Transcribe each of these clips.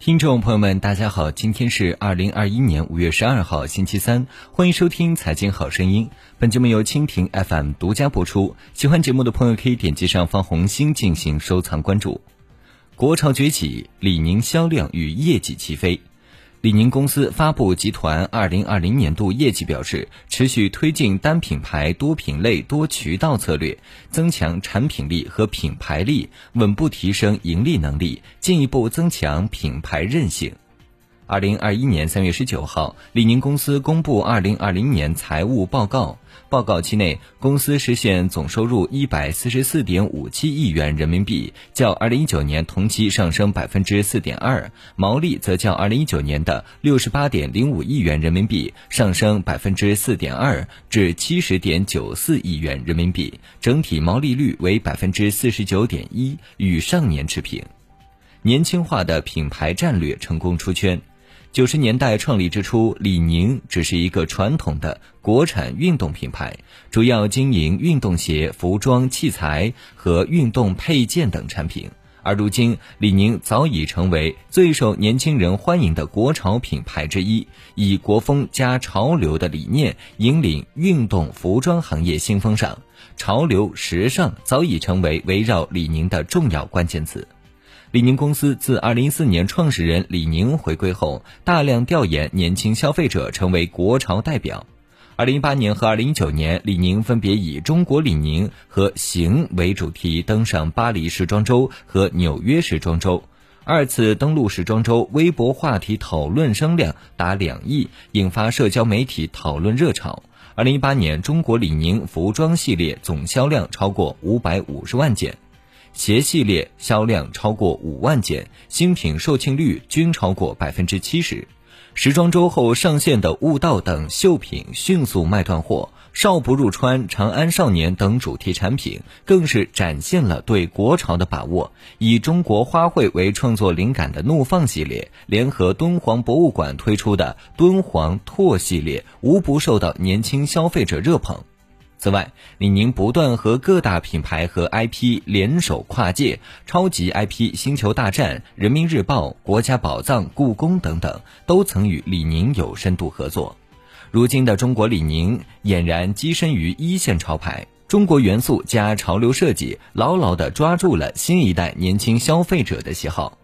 听众朋友们，大家好，今天是二零二一年五月十二号，星期三，欢迎收听《财经好声音》。本节目由蜻蜓 FM 独家播出。喜欢节目的朋友可以点击上方红心进行收藏关注。国潮崛起，李宁销量与业绩齐飞。李宁公司发布集团二零二零年度业绩表示，持续推进单品牌、多品类、多渠道策略，增强产品力和品牌力，稳步提升盈利能力，进一步增强品牌韧性。二零二一年三月十九号，李宁公司公布二零二零年财务报告。报告期内，公司实现总收入一百四十四点五七亿元人民币，较二零一九年同期上升百分之四点二；毛利则较二零一九年的六十八点零五亿元人民币上升百分之四点二至七十点九四亿元人民币，整体毛利率为百分之四十九点一，与上年持平。年轻化的品牌战略成功出圈。九十年代创立之初，李宁只是一个传统的国产运动品牌，主要经营运动鞋、服装、器材和运动配件等产品。而如今，李宁早已成为最受年轻人欢迎的国潮品牌之一，以国风加潮流的理念引领运动服装行业新风尚。潮流、时尚早已成为围绕李宁的重要关键词。李宁公司自2014年创始人李宁回归后，大量调研年轻消费者，成为国潮代表。2018年和2019年，李宁分别以“中国李宁”和“行”为主题登上巴黎时装周和纽约时装周。二次登陆时装周，微博话题讨论声量达两亿，引发社交媒体讨论热潮。2018年，中国李宁服装系列总销量超过550万件。鞋系列销量超过五万件，新品售罄率均超过百分之七十。时装周后上线的悟道等秀品迅速卖断货，少不入川、长安少年等主题产品更是展现了对国潮的把握。以中国花卉为创作灵感的怒放系列，联合敦煌博物馆推出的敦煌拓系列，无不受到年轻消费者热捧。此外，李宁不断和各大品牌和 IP 联手跨界，超级 IP《星球大战》、《人民日报》、国家宝藏、故宫等等，都曾与李宁有深度合作。如今的中国李宁俨然跻身于一线潮牌，中国元素加潮流设计，牢牢地抓住了新一代年轻消费者的喜好。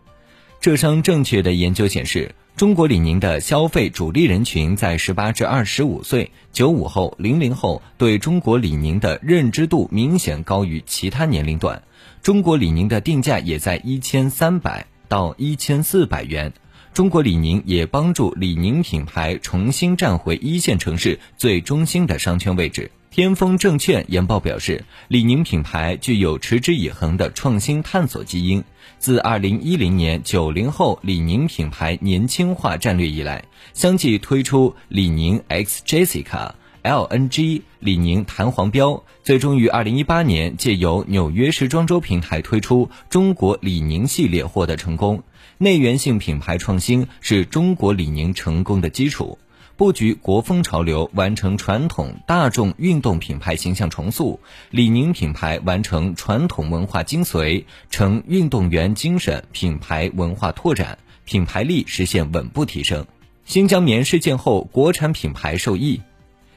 浙商正确的研究显示。中国李宁的消费主力人群在十八至二十五岁，九五后、零零后对中国李宁的认知度明显高于其他年龄段。中国李宁的定价也在一千三百到一千四百元。中国李宁也帮助李宁品牌重新站回一线城市最中心的商圈位置。天风证券研报表示，李宁品牌具有持之以恒的创新探索基因。自2010年九零后李宁品牌年轻化战略以来，相继推出李宁 X Jessica、LNG、李宁弹簧标，最终于2018年借由纽约时装周平台推出中国李宁系列获得成功。内源性品牌创新是中国李宁成功的基础。布局国风潮流，完成传统大众运动品牌形象重塑；李宁品牌完成传统文化精髓，成运动员精神品牌文化拓展，品牌力实现稳步提升。新疆棉事件后，国产品牌受益。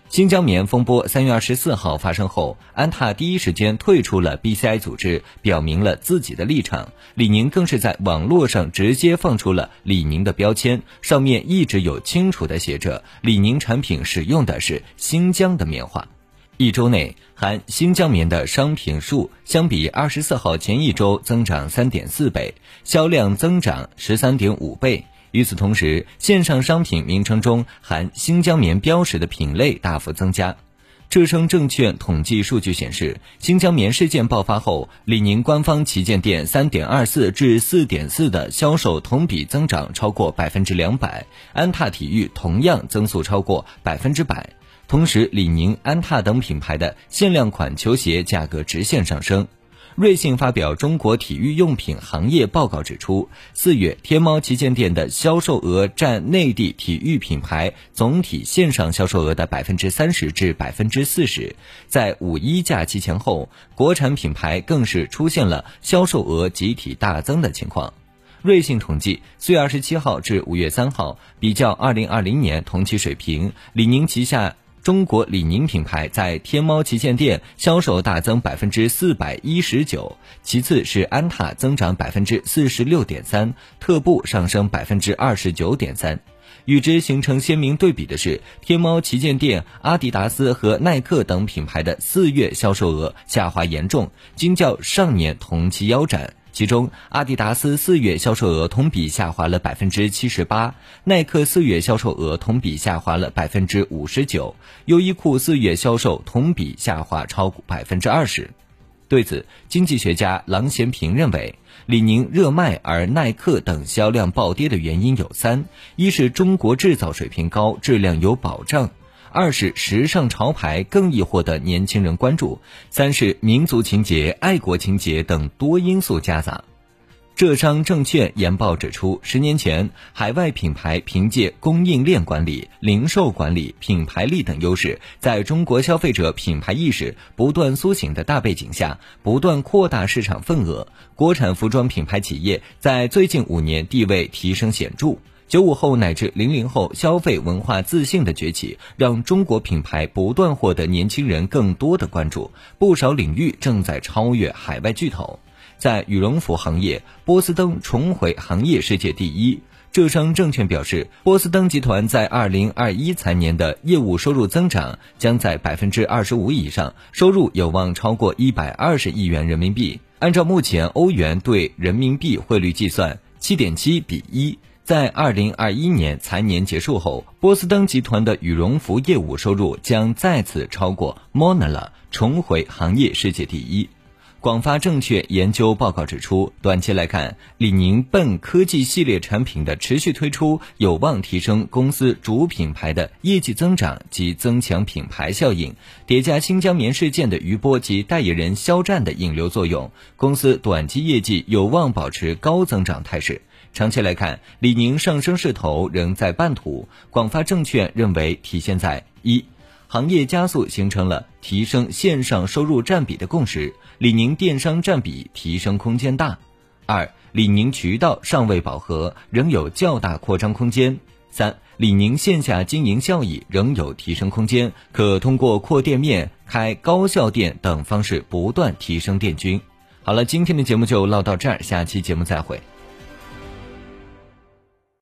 新疆棉风波三月二十四号发生后，安踏第一时间退出了 BCI 组织，表明了自己的立场。李宁更是在网络上直接放出了李宁的标签，上面一直有清楚的写着李宁产品使用的是新疆的棉花。一周内，含新疆棉的商品数相比二十四号前一周增长三点四倍，销量增长十三点五倍。与此同时，线上商品名称中含新疆棉标识的品类大幅增加。浙商证券统计数据显示，新疆棉事件爆发后，李宁官方旗舰店三点二四至四点四的销售同比增长超过百分之两百，安踏体育同样增速超过百分之百。同时，李宁、安踏等品牌的限量款球鞋价格直线上升。瑞幸发表中国体育用品行业报告指出，四月天猫旗舰店的销售额占内地体育品牌总体线上销售额的百分之三十至百分之四十。在五一假期前后，国产品牌更是出现了销售额集体大增的情况。瑞信统计，四月二十七号至五月三号，比较二零二零年同期水平，李宁旗下。中国李宁品牌在天猫旗舰店销售大增百分之四百一十九，其次是安踏增长百分之四十六点三，特步上升百分之二十九点三。与之形成鲜明对比的是，天猫旗舰店阿迪达斯和耐克等品牌的四月销售额下滑严重，均较上年同期腰斩。其中，阿迪达斯四月销售额同比下滑了百分之七十八，耐克四月销售额同比下滑了百分之五十九，优衣库四月销售同比下滑超过百分之二十。对此，经济学家郎咸平认为，李宁热卖而耐克等销量暴跌的原因有三：一是中国制造水平高，质量有保障。二是时尚潮牌更易获得年轻人关注，三是民族情结、爱国情结等多因素夹杂。浙商证券研报指出，十年前，海外品牌凭借供应链管理、零售管理、品牌力等优势，在中国消费者品牌意识不断苏醒的大背景下，不断扩大市场份额。国产服装品牌企业在最近五年地位提升显著。九五后乃至零零后消费文化自信的崛起，让中国品牌不断获得年轻人更多的关注。不少领域正在超越海外巨头。在羽绒服行业，波司登重回行业世界第一。浙商证券表示，波司登集团在二零二一财年的业务收入增长将在百分之二十五以上，收入有望超过一百二十亿元人民币。按照目前欧元对人民币汇率计算，七点七比一。在二零二一年财年结束后，波司登集团的羽绒服业务收入将再次超过 Monala，重回行业世界第一。广发证券研究报告指出，短期来看，李宁奔科技系列产品的持续推出有望提升公司主品牌的业绩增长及增强品牌效应，叠加新疆棉事件的余波及代言人肖战的引流作用，公司短期业绩有望保持高增长态势。长期来看，李宁上升势头仍在半途。广发证券认为，体现在一，行业加速形成了提升线上收入占比的共识，李宁电商占比提升空间大；二，李宁渠道尚未饱和，仍有较大扩张空间；三，李宁线下经营效益仍有提升空间，可通过扩店面、开高效店等方式不断提升店均。好了，今天的节目就唠到这儿，下期节目再会。